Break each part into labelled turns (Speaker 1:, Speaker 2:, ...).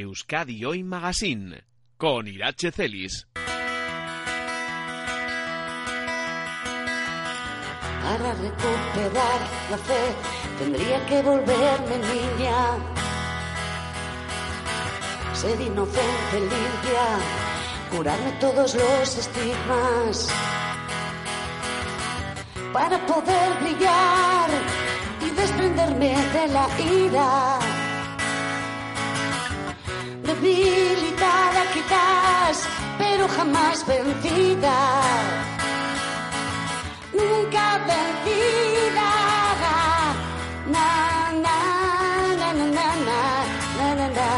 Speaker 1: Euskadi Hoy Magazine con Irache Celis.
Speaker 2: Para recuperar la fe tendría que volverme niña. Ser inocente, limpia, curarme todos los estigmas. Para poder brillar y desprenderme de la ira debilitada quizás, pero jamás vencida. Nunca vencida. Na, na, na, na, na, na, na, na.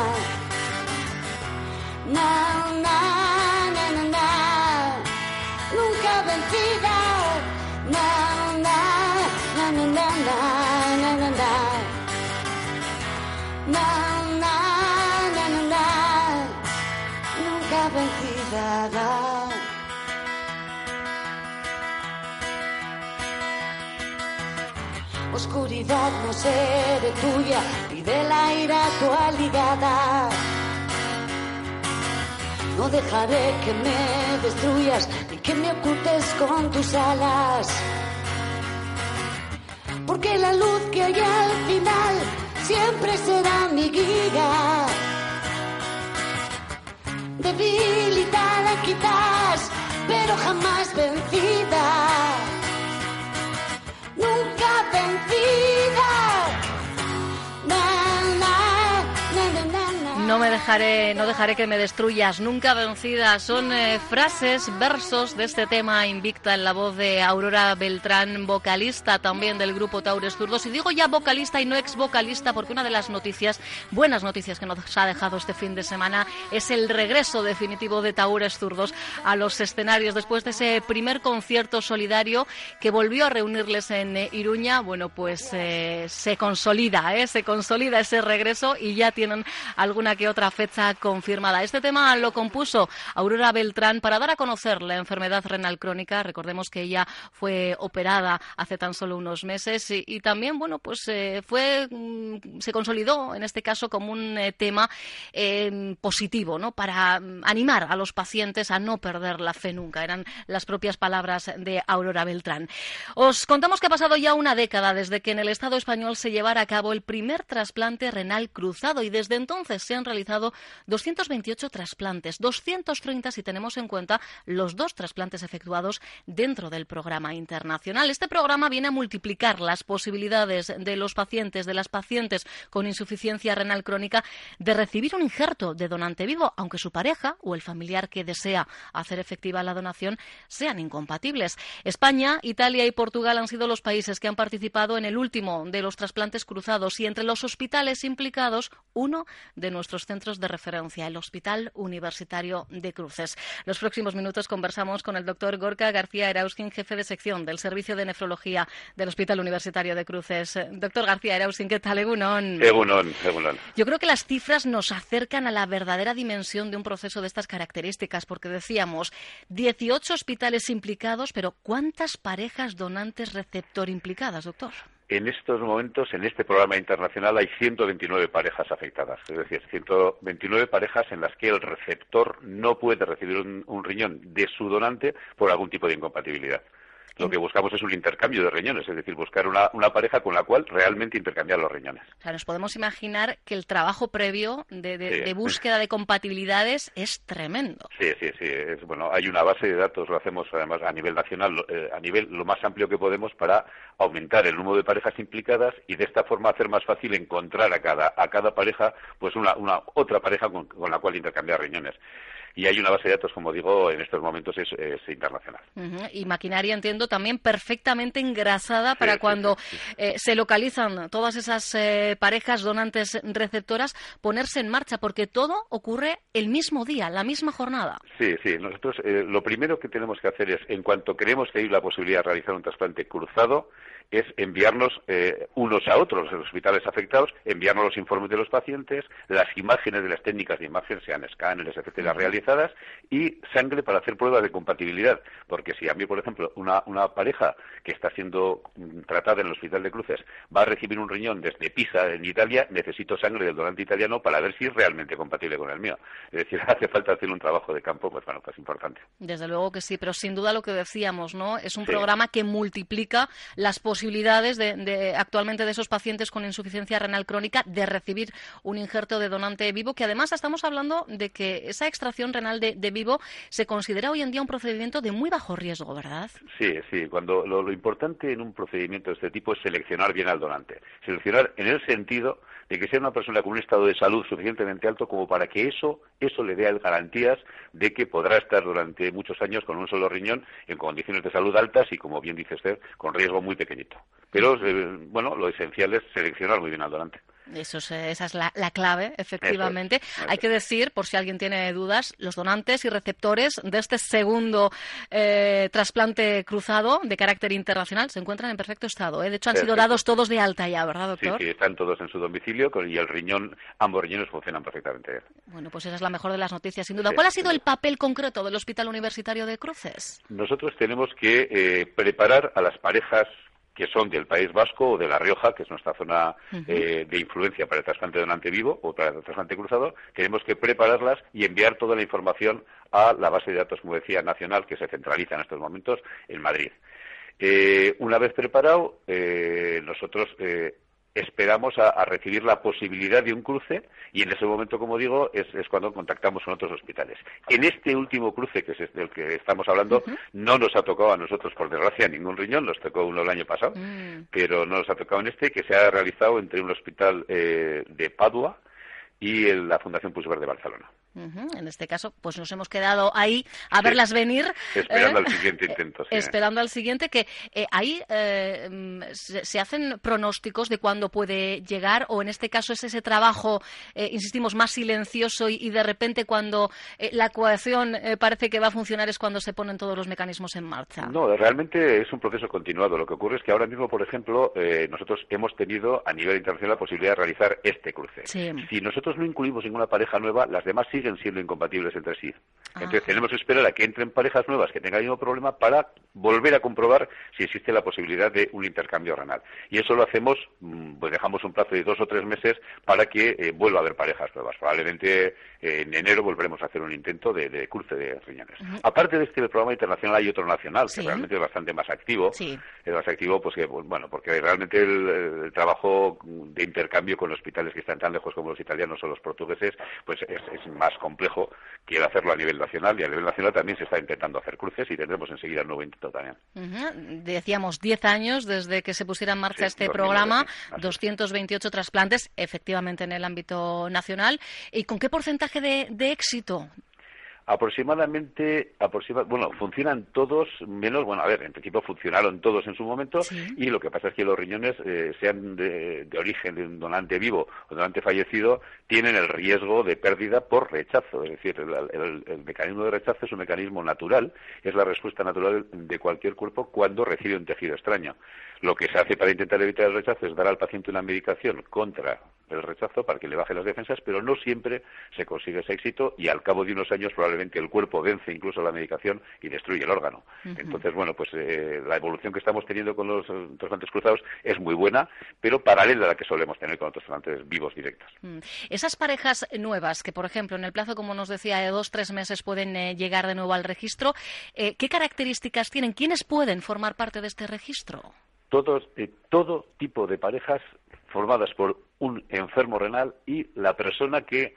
Speaker 2: Na, na, na, Oscuridad no seré tuya y de la ira tu aligada. No dejaré que me destruyas ni que me ocultes con tus alas. Porque la luz que hay al final siempre será mi guía. Debilitada quizás, pero jamás vencida. Nunca vencida.
Speaker 3: No me dejaré, no dejaré que me destruyas, nunca vencida. Son eh, frases, versos de este tema invicta en la voz de Aurora Beltrán, vocalista también del grupo Taures Zurdos. Y digo ya vocalista y no ex vocalista porque una de las noticias, buenas noticias que nos ha dejado este fin de semana es el regreso definitivo de Taures Zurdos a los escenarios después de ese primer concierto solidario que volvió a reunirles en eh, Iruña. Bueno, pues eh, se consolida, se consolida ese regreso y ya tienen alguna que otra fecha confirmada. Este tema lo compuso Aurora Beltrán para dar a conocer la enfermedad renal crónica. Recordemos que ella fue operada hace tan solo unos meses y, también, bueno, pues eh, fue mm, se consolidó en este caso como un eh, tema eh, positivo, ¿no? Para mm, animar a los pacientes a no perder la fe nunca. Eran las propias palabras de Aurora Beltrán. Os contamos que ha pasado ya una década desde que en el Estado español se llevara a cabo el primer trasplante renal cruzado y desde entonces se han realizado 228 trasplantes, 230 si tenemos en cuenta los dos trasplantes efectuados dentro del programa internacional. Este programa viene a multiplicar las posibilidades de los pacientes, de las pacientes con insuficiencia renal crónica, de recibir un injerto de donante vivo, aunque su pareja o el familiar que desea hacer efectiva la donación sean incompatibles. España, Italia y Portugal han sido los países que han participado en el último de los trasplantes cruzados y entre los hospitales implicados, uno de nuestros centros de referencia, el Hospital Universitario de Cruces. Los próximos minutos conversamos con el doctor Gorka García Erauskin, jefe de sección del Servicio de Nefrología del Hospital Universitario de Cruces. Doctor García Erauskin, ¿qué tal? Egunon.
Speaker 4: Egunon, Egunon.
Speaker 3: Yo creo que las cifras nos acercan a la verdadera dimensión de un proceso de estas características, porque decíamos 18 hospitales implicados, pero ¿cuántas parejas donantes receptor implicadas, doctor?
Speaker 4: En estos momentos, en este programa internacional, hay 129 parejas afectadas. Es decir, 129 parejas en las que el receptor no puede recibir un, un riñón de su donante por algún tipo de incompatibilidad. Lo que buscamos es un intercambio de riñones, es decir, buscar una, una, pareja con la cual realmente intercambiar los riñones.
Speaker 3: O sea, nos podemos imaginar que el trabajo previo de, de, sí. de búsqueda de compatibilidades es tremendo.
Speaker 4: Sí, sí, sí. Es, bueno, hay una base de datos, lo hacemos además a nivel nacional, eh, a nivel lo más amplio que podemos para aumentar el número de parejas implicadas y de esta forma hacer más fácil encontrar a cada, a cada pareja pues una, una otra pareja con, con la cual intercambiar riñones y hay una base de datos, como digo, en estos momentos es, es internacional.
Speaker 3: Uh -huh. Y maquinaria, entiendo, también perfectamente engrasada para sí, cuando sí, eh, se localizan todas esas eh, parejas donantes receptoras, ponerse en marcha, porque todo ocurre el mismo día, la misma jornada.
Speaker 4: Sí, sí. Nosotros eh, lo primero que tenemos que hacer es, en cuanto creemos que hay la posibilidad de realizar un trasplante cruzado, es enviarnos eh, unos a otros, los hospitales afectados, enviarnos los informes de los pacientes, las imágenes de las técnicas de imagen, sean escáneres, etcétera, y sangre para hacer pruebas de compatibilidad. Porque si a mí, por ejemplo, una, una una pareja que está siendo mm, tratada en el Hospital de Cruces va a recibir un riñón desde Pisa, en Italia, necesito sangre del donante italiano para ver si es realmente compatible con el mío. Es decir, hace falta hacer un trabajo de campo, pues bueno, pues importante.
Speaker 3: Desde luego que sí, pero sin duda lo que decíamos, ¿no? Es un programa que multiplica las posibilidades de, actualmente de esos pacientes con insuficiencia renal crónica de recibir un injerto de donante vivo, que además estamos hablando de que esa extracción renal de, vivo se considera hoy en día un procedimiento de muy bajo riesgo, ¿verdad?
Speaker 4: Sí, sí. Cuando lo, lo importante en un procedimiento de este tipo es seleccionar bien al donante. Seleccionar en el sentido de que sea una persona con un estado de salud suficientemente alto como para que eso, eso le dé garantías de que podrá estar durante muchos años con un solo riñón en condiciones de salud altas y, como bien dice usted, con riesgo muy pequeñito. Pero, eh, bueno, lo esencial es seleccionar muy bien al donante.
Speaker 3: Eso esa es la, clave, efectivamente. Hay que decir, por si alguien tiene dudas, los donantes y receptores de este segundo eh, trasplante cruzado de carácter internacional se encuentran en perfecto estado. ¿eh? De hecho, han sido dados todos de alta ya, ¿verdad, doctor?
Speaker 4: Sí, sí, están todos en su domicilio y el riñón, ambos riñones funcionan perfectamente.
Speaker 3: Bueno, pues esa es la mejor de las noticias, sin duda. ¿Cuál ha sido el papel concreto del Hospital Universitario de Cruces?
Speaker 4: Nosotros tenemos que eh, preparar a las parejas que son del País Vasco o de La Rioja, que es nuestra zona eh, de influencia para el trasplante donante vivo o para el trasplante cruzado, tenemos que prepararlas y enviar toda la información a la base de datos, como decía, nacional, que se centraliza en estos momentos en Madrid. Eh, una vez preparado, eh, nosotros esperamos a, recibir la posibilidad de un cruce y en ese momento, como digo, es, cuando contactamos con otros hospitales. En este último cruce, que es del que estamos hablando, no nos ha tocado a nosotros, por desgracia, ningún riñón, nos tocó uno el año pasado, mm. pero no nos ha tocado en este, que se ha realizado entre un hospital eh, de Padua y la Fundación Pusver de Barcelona.
Speaker 3: En este caso, pues nos hemos quedado ahí a verlas venir.
Speaker 4: Esperando ¿eh? al siguiente intento.
Speaker 3: Esperando al siguiente, que eh, ahí eh, mm, se, hacen pronósticos de cuándo puede llegar, o en este caso es ese trabajo, insistimos, más silencioso y, de repente cuando la ecuación parece que va a funcionar es cuando se ponen todos los mecanismos en marcha.
Speaker 4: No, realmente es un proceso continuado. Lo que ocurre es que ahora mismo, por ejemplo, nosotros hemos tenido a nivel internacional la posibilidad de realizar este cruce. Si nosotros no incluimos ninguna pareja nueva, las demás siguen siendo incompatibles entre sí. Ah. Entonces tenemos que esperar a que entren parejas nuevas que tengan el mismo problema para volver a comprobar si existe la posibilidad de un intercambio renal. Y eso lo hacemos, mm, pues dejamos un plazo de dos o tres meses para que eh, vuelva a haber parejas nuevas. Probablemente eh, en enero volveremos a hacer un intento de, cruce de riñones. Aparte de este programa internacional hay otro nacional que realmente es bastante más activo. Es más activo pues que, pues, bueno, porque realmente el, trabajo de intercambio con hospitales que están tan lejos como los italianos o los portugueses, pues es, es más complejo quiere hacerlo a nivel nacional y a nivel nacional también se está intentando hacer cruces y tendremos enseguida el nuevo intento también.
Speaker 3: Decíamos 10 años desde que se pusiera en marcha este programa, 228 trasplantes efectivamente en el ámbito nacional. ¿Y con qué porcentaje de, de éxito?
Speaker 4: Aproximadamente, bueno, funcionan todos, menos, bueno, a ver, en principio funcionaron todos en su momento y lo que pasa es que los riñones, eh, sean de, origen de un donante vivo o donante fallecido, tienen el riesgo de pérdida por rechazo. Es decir, el, mecanismo de rechazo es un mecanismo natural, es la respuesta natural de cualquier cuerpo cuando recibe un tejido extraño. Lo que se hace para intentar evitar el rechazo es dar al paciente una medicación contra el rechazo para que le baje las defensas, pero no siempre se consigue ese éxito y al cabo de unos años probablemente el cuerpo vence incluso la medicación y destruye el órgano. Entonces, bueno, pues eh, la evolución que estamos teniendo con los trasplantes cruzados es muy buena, pero paralela a la que solemos tener con otros trasplantes vivos directos. Mm.
Speaker 3: Esas parejas nuevas que, por ejemplo, en el plazo, como nos decía, de dos tres meses pueden eh, llegar de nuevo al registro, eh, ¿qué características tienen? ¿Quiénes pueden formar parte de este registro?
Speaker 4: Todos, todo tipo de parejas formadas por un enfermo renal y la persona que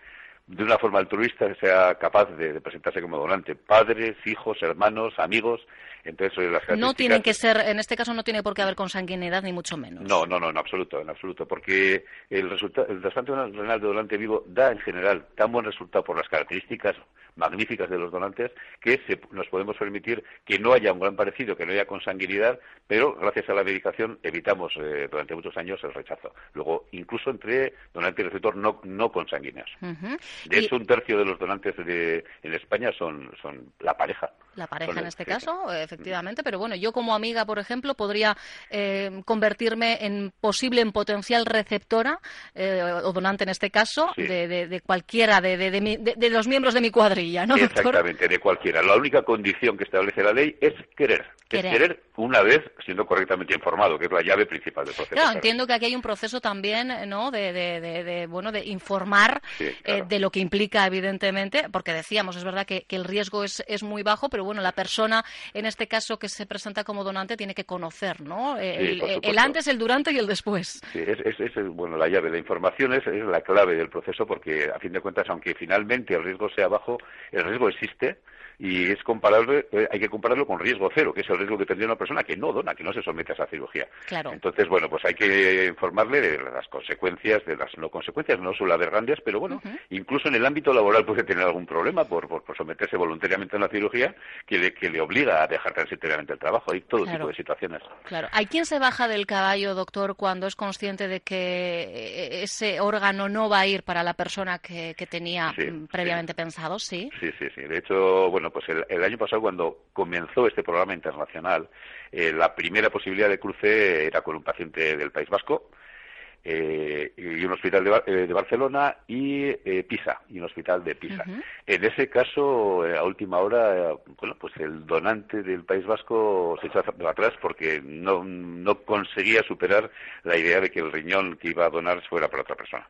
Speaker 4: de una forma altruista sea capaz de, presentarse como donante. Padres, hijos, hermanos, amigos. Entonces, las
Speaker 3: No tienen que ser, en este caso no tiene por qué haber consanguinidad ni mucho menos.
Speaker 4: No, no, no, en absoluto, en absoluto, porque el, resultado, el trasplante renal de donante vivo da en general tan buen resultado por las características magníficas de los donantes que nos podemos permitir que no haya un gran parecido, que no haya consanguinidad, pero gracias a la medicación evitamos eh, durante muchos años el rechazo. Luego, incluso entre donante y receptor no, no consanguíneos. De hecho, un tercio de los donantes de, en España son, son la pareja.
Speaker 3: La pareja en este caso, efectivamente, pero bueno, yo como amiga, por ejemplo, podría eh, convertirme en posible, en potencial receptora, eh, o donante en este caso,
Speaker 4: Sí.
Speaker 3: de, de- de cualquiera de, los miembros de mi cuadrilla, ¿no, doctor?
Speaker 4: Exactamente, de cualquiera. La única condición que establece la ley es querer.
Speaker 3: Querer.
Speaker 4: Es querer una vez siendo correctamente informado, que es la llave principal del proceso.
Speaker 3: Claro, entiendo que aquí hay un proceso también, ¿no? De, bueno, de informar
Speaker 4: Sí,
Speaker 3: eh, de lo que implica, evidentemente, porque decíamos, es verdad que, que el riesgo es, es muy bajo, pero bueno, la persona, en este caso que se presenta como donante, tiene que conocer, ¿no?
Speaker 4: Sí,
Speaker 3: el, el antes, el durante y el después.
Speaker 4: Sí, es, es, es, bueno, la llave. La información es, es la clave del proceso porque, a fin de cuentas, aunque finalmente el riesgo sea bajo, el riesgo existe y es comparable, eh, hay que compararlo con riesgo cero, que es el riesgo que tendría una persona que no dona, que no se somete a esa cirugía.
Speaker 3: Claro.
Speaker 4: Entonces, bueno, pues hay que informarle de las consecuencias, de las no consecuencias, no suele haber grandes, pero bueno, incluso en el ámbito laboral puede tener algún problema por, por, por someterse voluntariamente a una cirugía que le, que le obliga a dejar transitoriamente el trabajo. Hay todo
Speaker 3: Claro.
Speaker 4: tipo de situaciones.
Speaker 3: Claro. ¿Hay quien se baja del caballo, doctor, cuando es consciente de que ese órgano no va a ir para la persona que, que tenía
Speaker 4: Sí,
Speaker 3: mm, previamente pensado? Sí.
Speaker 4: Sí, sí, sí. De hecho, bueno, pues el, el año pasado cuando comenzó este programa internacional, eh, la primera posibilidad de cruce era con un paciente del País Vasco eh, y un hospital de, eh, de Barcelona y eh, Pisa, y un hospital de Pisa. En ese caso, eh, a última hora, bueno, pues el donante del País Vasco se echó atrás porque no, no conseguía superar la idea de que el riñón que iba a donar fuera para otra persona.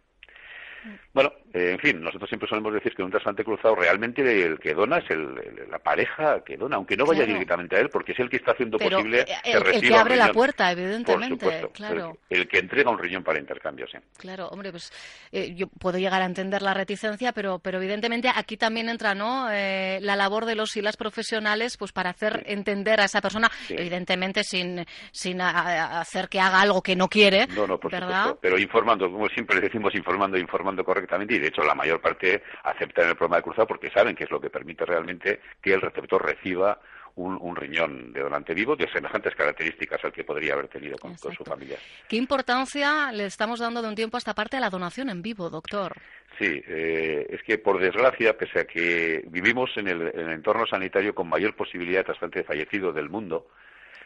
Speaker 4: Bueno, eh, en fin, nosotros siempre solemos decir que en un trasplante cruzado realmente el que dona es el- el- la pareja que dona, aunque no vaya
Speaker 3: Claro.
Speaker 4: directamente a él, porque es el que está haciendo
Speaker 3: Pero
Speaker 4: posible
Speaker 3: eh,
Speaker 4: que
Speaker 3: el, que
Speaker 4: un
Speaker 3: abre la puerta,
Speaker 4: Por
Speaker 3: evidentemente.
Speaker 4: supuesto,
Speaker 3: claro.
Speaker 4: el, que entrega un riñón para intercambio, sí.
Speaker 3: Claro, hombre, pues eh, yo puedo llegar a entender la reticencia, pero, pero evidentemente aquí también entra, ¿no? Eh, la labor de los y las profesionales, pues para hacer entender a esa persona,
Speaker 4: Sí.
Speaker 3: evidentemente sin, sin a- a- hacer que haga algo que no quiere,
Speaker 4: No, no, por
Speaker 3: ¿verdad?
Speaker 4: supuesto. Pero informando, como siempre decimos, informando, informando correctamente. Y de hecho, la mayor parte aceptan el programa de cruzado porque saben que es lo que permite realmente que el receptor reciba un, un riñón de donante vivo de semejantes características al que podría haber tenido con, con su familia.
Speaker 3: ¿Qué importancia le estamos dando de un tiempo a esta parte a la donación en vivo, doctor?
Speaker 4: Sí, eh, es que por desgracia, pese a que vivimos en el, en el entorno sanitario con mayor posibilidad de trasplante de fallecido del mundo,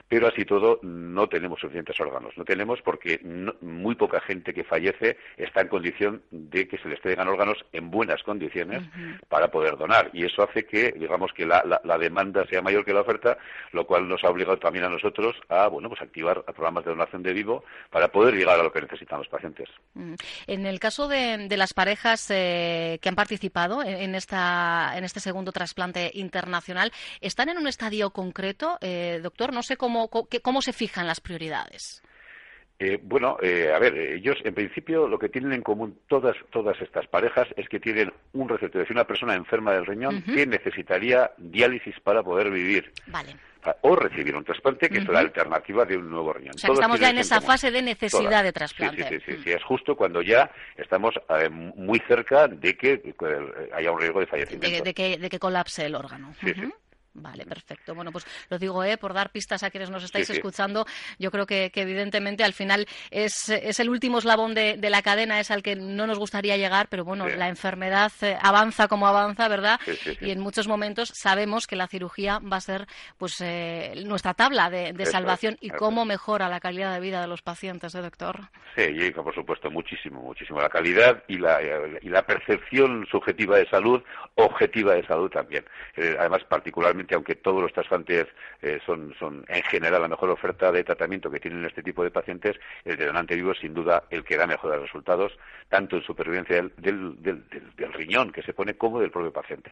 Speaker 4: pero así todo no tenemos suficientes órganos. No tenemos porque no- muy poca gente que fallece está en condición de que se les traigan órganos en buenas condiciones para poder donar. Y eso hace que, digamos, que la, la- la demanda sea mayor que la oferta, lo cual nos ha obligado también a nosotros a, bueno, pues activar programas de donación de vivo para poder llegar a lo que necesitan los pacientes.
Speaker 3: Mm. En el caso de, de las parejas eh, que han participado en, en esta, en este segundo trasplante internacional, ¿están en un estadio concreto, eh, doctor? No sé cómo, qué- cómo se fijan las prioridades.
Speaker 4: Eh, bueno, eh, a ver, ellos en principio lo que tienen en común todas todas estas parejas es que tienen un receptor, es decir, una persona enferma del riñón que necesitaría diálisis para poder vivir
Speaker 3: Vale.
Speaker 4: o recibir un trasplante, que es la alternativa de un nuevo riñón.
Speaker 3: O sea, que estamos ya en esa
Speaker 4: común.
Speaker 3: fase de necesidad
Speaker 4: Todas.
Speaker 3: de trasplante.
Speaker 4: Sí, sí, sí, sí, es justo cuando ya estamos eh, muy cerca de que eh, haya un riesgo de fallecimiento.
Speaker 3: de que, de que colapse el órgano.
Speaker 4: Sí.
Speaker 3: Vale, perfecto. Bueno, pues lo digo, ¿eh? por dar pistas a quienes nos estáis
Speaker 4: Sí, sí.
Speaker 3: escuchando. Yo creo que, que evidentemente al final es, es el último eslabón de, de la cadena, es al que no nos gustaría llegar, pero bueno,
Speaker 4: Sí.
Speaker 3: la enfermedad eh, avanza como avanza, ¿verdad? Y en muchos momentos sabemos que la cirugía va a ser pues eh, nuestra tabla de, de
Speaker 4: es,
Speaker 3: salvación y cómo mejora la calidad de vida de los pacientes, ¿eh, doctor?
Speaker 4: Sí, y por supuesto, muchísimo, muchísimo. La calidad y la, y la percepción subjetiva de salud, objetiva de salud también. Eh, además, particularmente, aunque todos los trasplantes eh, son, son en general la mejor oferta de tratamiento que tienen este tipo de pacientes, el de donante vivo es sin duda el que da mejores resultados, tanto en supervivencia del, del, del- riñón que se pone como del propio paciente.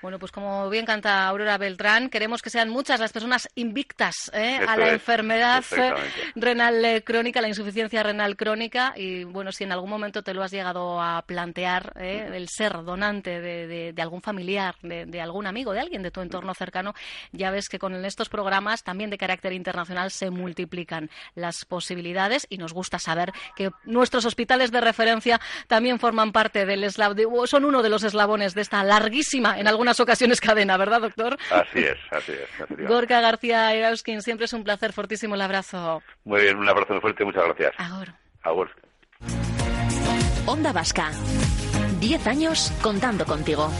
Speaker 3: Bueno, pues como bien canta Aurora Beltrán, queremos que sean muchas las personas invictas ¿eh? a la
Speaker 4: es,
Speaker 3: enfermedad eh, renal crónica, la insuficiencia renal crónica. Y bueno, si en algún momento te lo has llegado a plantear, ¿eh? el ser donante de, de- de algún familiar, de, de algún amigo, de alguien de tu entorno cercano, ya ves que con estos programas, también de carácter internacional, se multiplican las posibilidades y nos gusta saber que nuestros hospitales de referencia también forman parte del eslabón, son uno de los eslabones de esta larguísima, en algunas ocasiones, cadena, ¿verdad, doctor?
Speaker 4: Así es, así es.
Speaker 3: Gorka García Erauskin, siempre es un placer, fortísimo el abrazo.
Speaker 4: Muy bien, un abrazo muy fuerte, muchas gracias.
Speaker 3: Ahora.
Speaker 4: Agur.
Speaker 5: Onda Vasca. 10 años contando contigo.